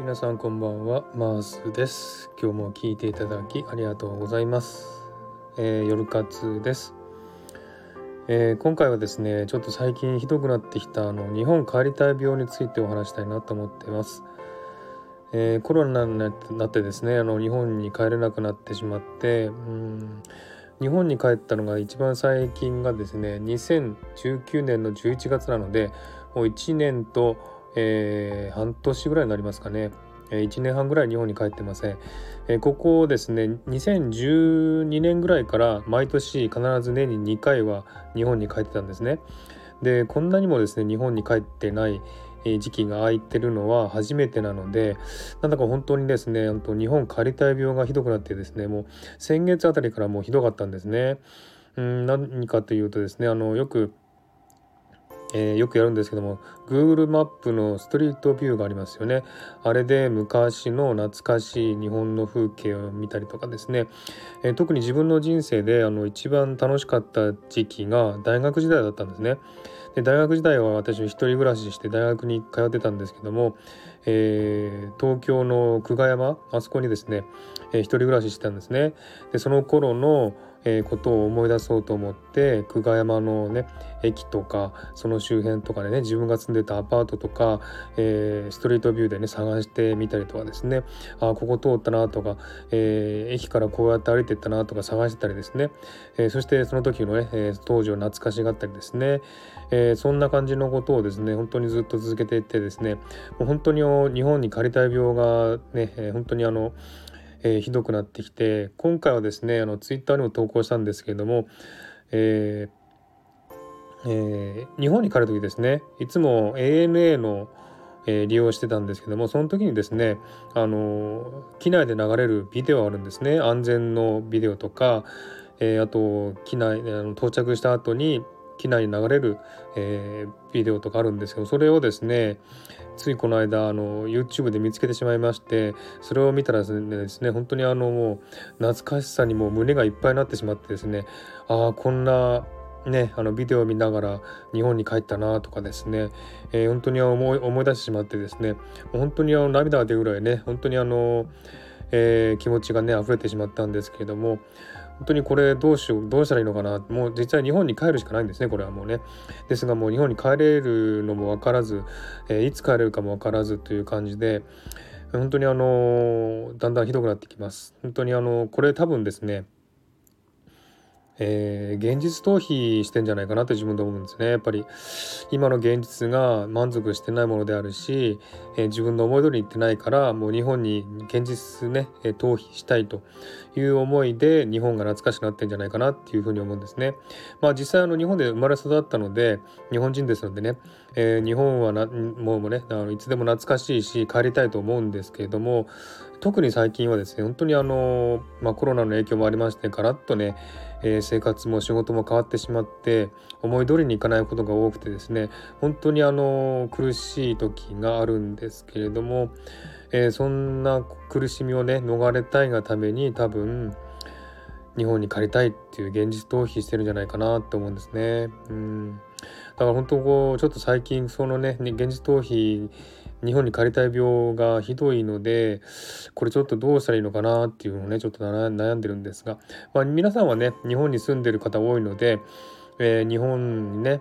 皆さんこんばんはマースです。今日も聞いていただきありがとうございます、えー、夜活です、えー、今回はですねちょっと最近ひどくなってきたあの日本帰りたい病についてお話したいなと思っています、えー、コロナになってですねあの日本に帰れなくなってしまってうん日本に帰ったのが一番最近がですね2019年の11月なのでもう1年と、えー、半年ぐらいになりますかね。1年半ぐらい日本に帰ってません、えここですね2012年ぐらいから毎年必ず年に2回は日本に帰ってたんですね。でこんなにもですね日本に帰ってない時期が空いてるのは初めてなのでなんだか本当にですね日本帰りたい病がひどくなってですねもう先月あたりからもうひどかったんですね。うん何かというとですねあのよくえー、よくやるんですけども Google マップのストリートビューがありますよね。あれで昔の懐かしい日本の風景を見たりとかですね、えー、特に自分の人生であの一番楽しかった時期が大学時代だったんですね。で大学時代は私一人暮らしして大学に通ってたんですけども、えー、東京の久我山あそこにですね、えー、一人暮らししてたんですね。でその頃のえー、ことを思い出そうと思って久我山のね駅とかその周辺とかでね自分が住んでたアパートとか、えー、ストリートビューでね探してみたりとかですね。あここ通ったなとか、えー、駅からこうやって歩いてったなとか探してたりですね、えそしてその時のね、え当時を懐かしがったりですね、えそんな感じのことをですね本当にずっと続けていってですねもう本当にの日本に借りたい病がね、え本当にあのえー、ひどくなってきて今回はですねあのツイッターにも投稿したんですけれども、えーえー、日本に帰る時ですねいつも ANA の、えー、利用してたんですけどもその時にですねあの機内で流れるビデオあるんですね。安全のビデオとか、えー、あと機内あの到着した後に機内に流れる、えー、ビデオとかあるんですけどそれをですねついこの間あの YouTube で見つけてしまいましてそれを見たらですね本当にあのもう懐かしさにもう胸がいっぱいになってしまってですねああこんなね、あのビデオを見ながら日本に帰ったなとかですね、えー、本当に思い思い出してしまってですね本当にあの涙が出るぐらいね本当にあの、えー、気持ちがね溢れてしまったんですけれども本当にこれどうしようどうしたらいいのかな。もう実際日本に帰るしかないんですねこれはもうね。ですがもう日本に帰れるのも分からず、えー、いつ帰れるかも分からずという感じで本当にあのだんだんひどくなってきます。本当にあのこれ多分ですねえー、現実逃避してんじゃないかなって自分で思うんですね。やっぱり今の現実が満足してないものであるし、えー、自分の思い通りにいってないからもう日本に現実ね、えー、逃避したいという思いで日本が懐かしくなってんじゃないかなっていうふうに思うんですね。まあ実際あの日本で生まれ育ったので日本人ですのでね、えー、日本はなもうねあのいつでも懐かしいし帰りたいと思うんですけれども特に最近はですね本当にあの、まあ、コロナの影響もありましてガラッとね、えー、生活も仕事も変わってしまって思い通りにいかないことが多くてですね本当にあの苦しい時があるんですけれども、えー、そんな苦しみをね逃れたいがために多分日本に帰りたいっていう現実逃避してるんじゃないかなと思うんですね。うんから本当こうちょっと最近そのね現実逃避日本に帰りたい病がひどいのでこれちょっとどうしたらいいのかなっていうのをねちょっと悩んでるんですが、まあ、皆さんはね日本に住んでる方多いので、えー、日本にね、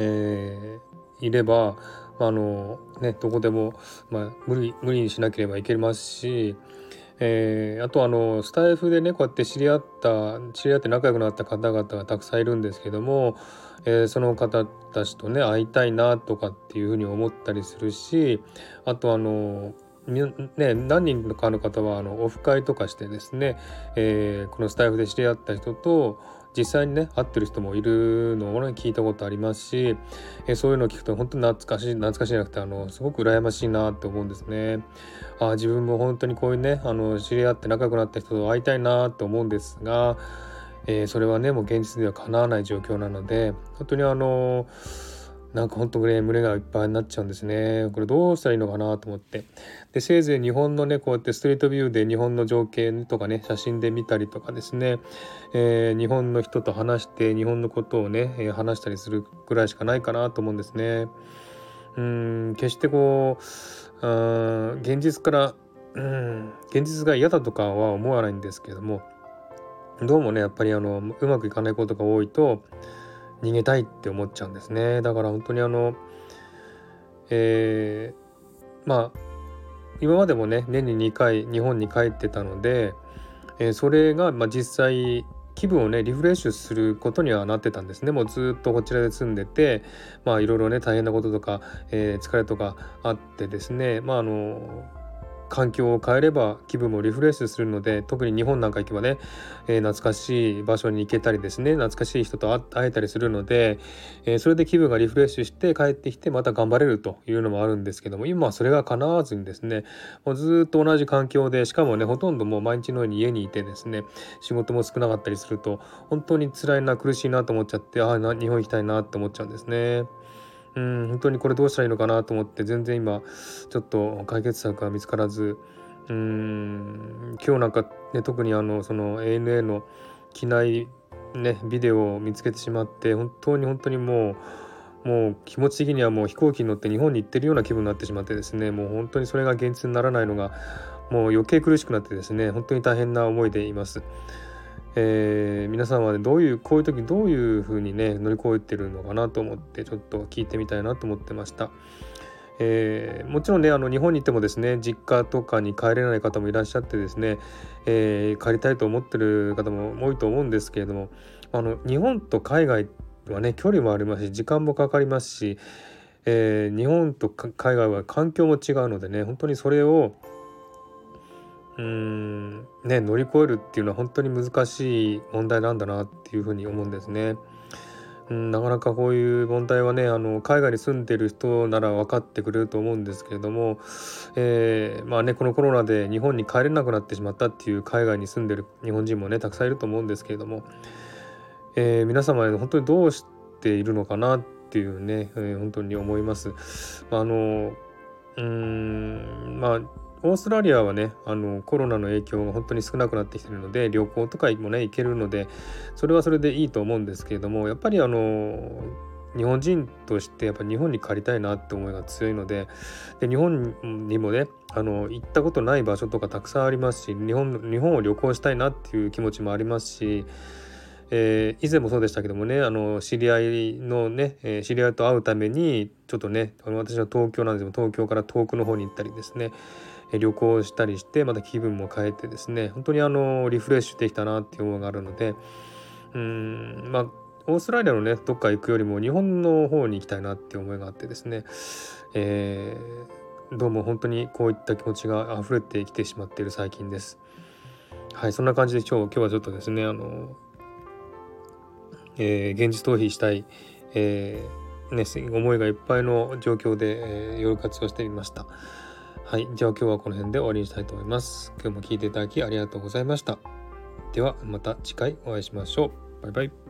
えー、いればあのねどこでも、まあ、無理無理にしなければいけますしえー、あとあのスタイフでねこうやって知り合った知り合って仲良くなった方々がたくさんいるんですけども、えー、その方たちとね会いたいなとかっていうふうに思ったりするしあとあのね、何人かの方はあのオフ会とかしてですね、えー、このスタイフで知り合った人と実際にね会ってる人もいるのをね聞いたことありますし、えそういうのを聞くと本当に懐かしい懐かしいじゃなくてあのすごく羨ましいなって思うんですね。あ自分も本当にこういうねあの知り合って仲良くなった人と会いたいなって思うんですが、えー、それはねもう現実ではかなわない状況なので本当にあのーなんかほんとね胸がいっぱいになっちゃうんですね。これどうしたらいいのかなと思って。でせいぜい日本のねこうやってストリートビューで日本の情景とかね写真で見たりとかですね、えー、日本の人と話して日本のことをね、話したりするぐらいしかないかなと思うんですね。うん決してこう現実から、うん、現実が嫌だとかは思わないんですけども。どうもねやっぱりあのうまくいかないことが多いと逃げたいって思っちゃうんですね。だから本当にあのえー、まあ今までもね年に2回日本に帰ってたので、えー、それが、まあ、実際気分をねリフレッシュすることにはなってたんですね。もうずっとこちらで住んでてまあいろいろね大変なこととか、えー、疲れとかあってですね。まああの環境を変えれば気分もリフレッシュするので特に日本なんか行けばね、えー、懐かしい場所に行けたりですね懐かしい人と会えたりするので、えー、それで気分がリフレッシュして帰ってきてまた頑張れるというのもあるんですけども今はそれが叶わずにですねもうずっと同じ環境でしかもねほとんどもう毎日のように家にいてですね仕事も少なかったりすると本当に辛いな苦しいなと思っちゃってああ日本行きたいなって思っちゃうんですね。うん本当にこれどうしたらいいのかなと思って全然今ちょっと解決策が見つからずうん今日なんかね特にあのその ANA の機内ねビデオを見つけてしまって本当に本当にもうもう気持ち的にはもう飛行機に乗って日本に行ってるような気分になってしまってですねもう本当にそれが現実にならないのがもう余計苦しくなってですね本当に大変な思いでいます。えー、皆さんはねどういうこういう時どういう風にね乗り越えてるのかなと思ってちょっと聞いてみたいなと思ってました。えー、もちろんねあの日本に行ってもですね実家とかに帰れない方もいらっしゃってですね、えー、帰りたいと思ってる方も多いと思うんですけれどもあの日本と海外はね距離もありますし時間もかかりますし、えー、日本と海外は環境も違うのでね本当にそれをうんね乗り越えるっていうのは本当に難しい問題なんだなっていうふうに思うんですね。うん、なかなかこういう問題はねあの海外に住んでる人なら分かってくれると思うんですけれども、えー、まあねこのコロナで日本に帰れなくなってしまったっていう海外に住んでる日本人もねたくさんいると思うんですけれども、えー、皆様本当にどうしているのかなっていうね、えー、本当に思います。あのうんまあオーストラリアはねあのコロナの影響が本当に少なくなってきてるので旅行とかもね行けるのでそれはそれでいいと思うんですけれどもやっぱりあの日本人としてやっぱ日本に帰りたいなって思いが強いのでで日本にもねあの行ったことない場所とかたくさんありますし日本日本を旅行したいなっていう気持ちもありますしえー、以前もそうでしたけどもねあの知り合いのね、えー、知り合いと会うためにちょっとね私は東京なんですけど東京から遠くの方に行ったりですね。旅行したりしてまた気分も変えてですね本当にあのリフレッシュできたなっていう思いがあるのでうんまあオーストラリアのねどっか行くよりも日本の方に行きたいなっていう思いがあってですね、えー、どうも本当にこういった気持ちが溢れてきてしまっている最近です。はいそんな感じで今日今日はちょっとですねあの、えー、現実逃避したい、えーね、思いがいっぱいの状況で、えー、夜活をしてみました。はい。じゃあ今日はこの辺で終わりにしたいと思います。今日も聴いていただきありがとうございました。ではまた次回お会いしましょう。バイバイ。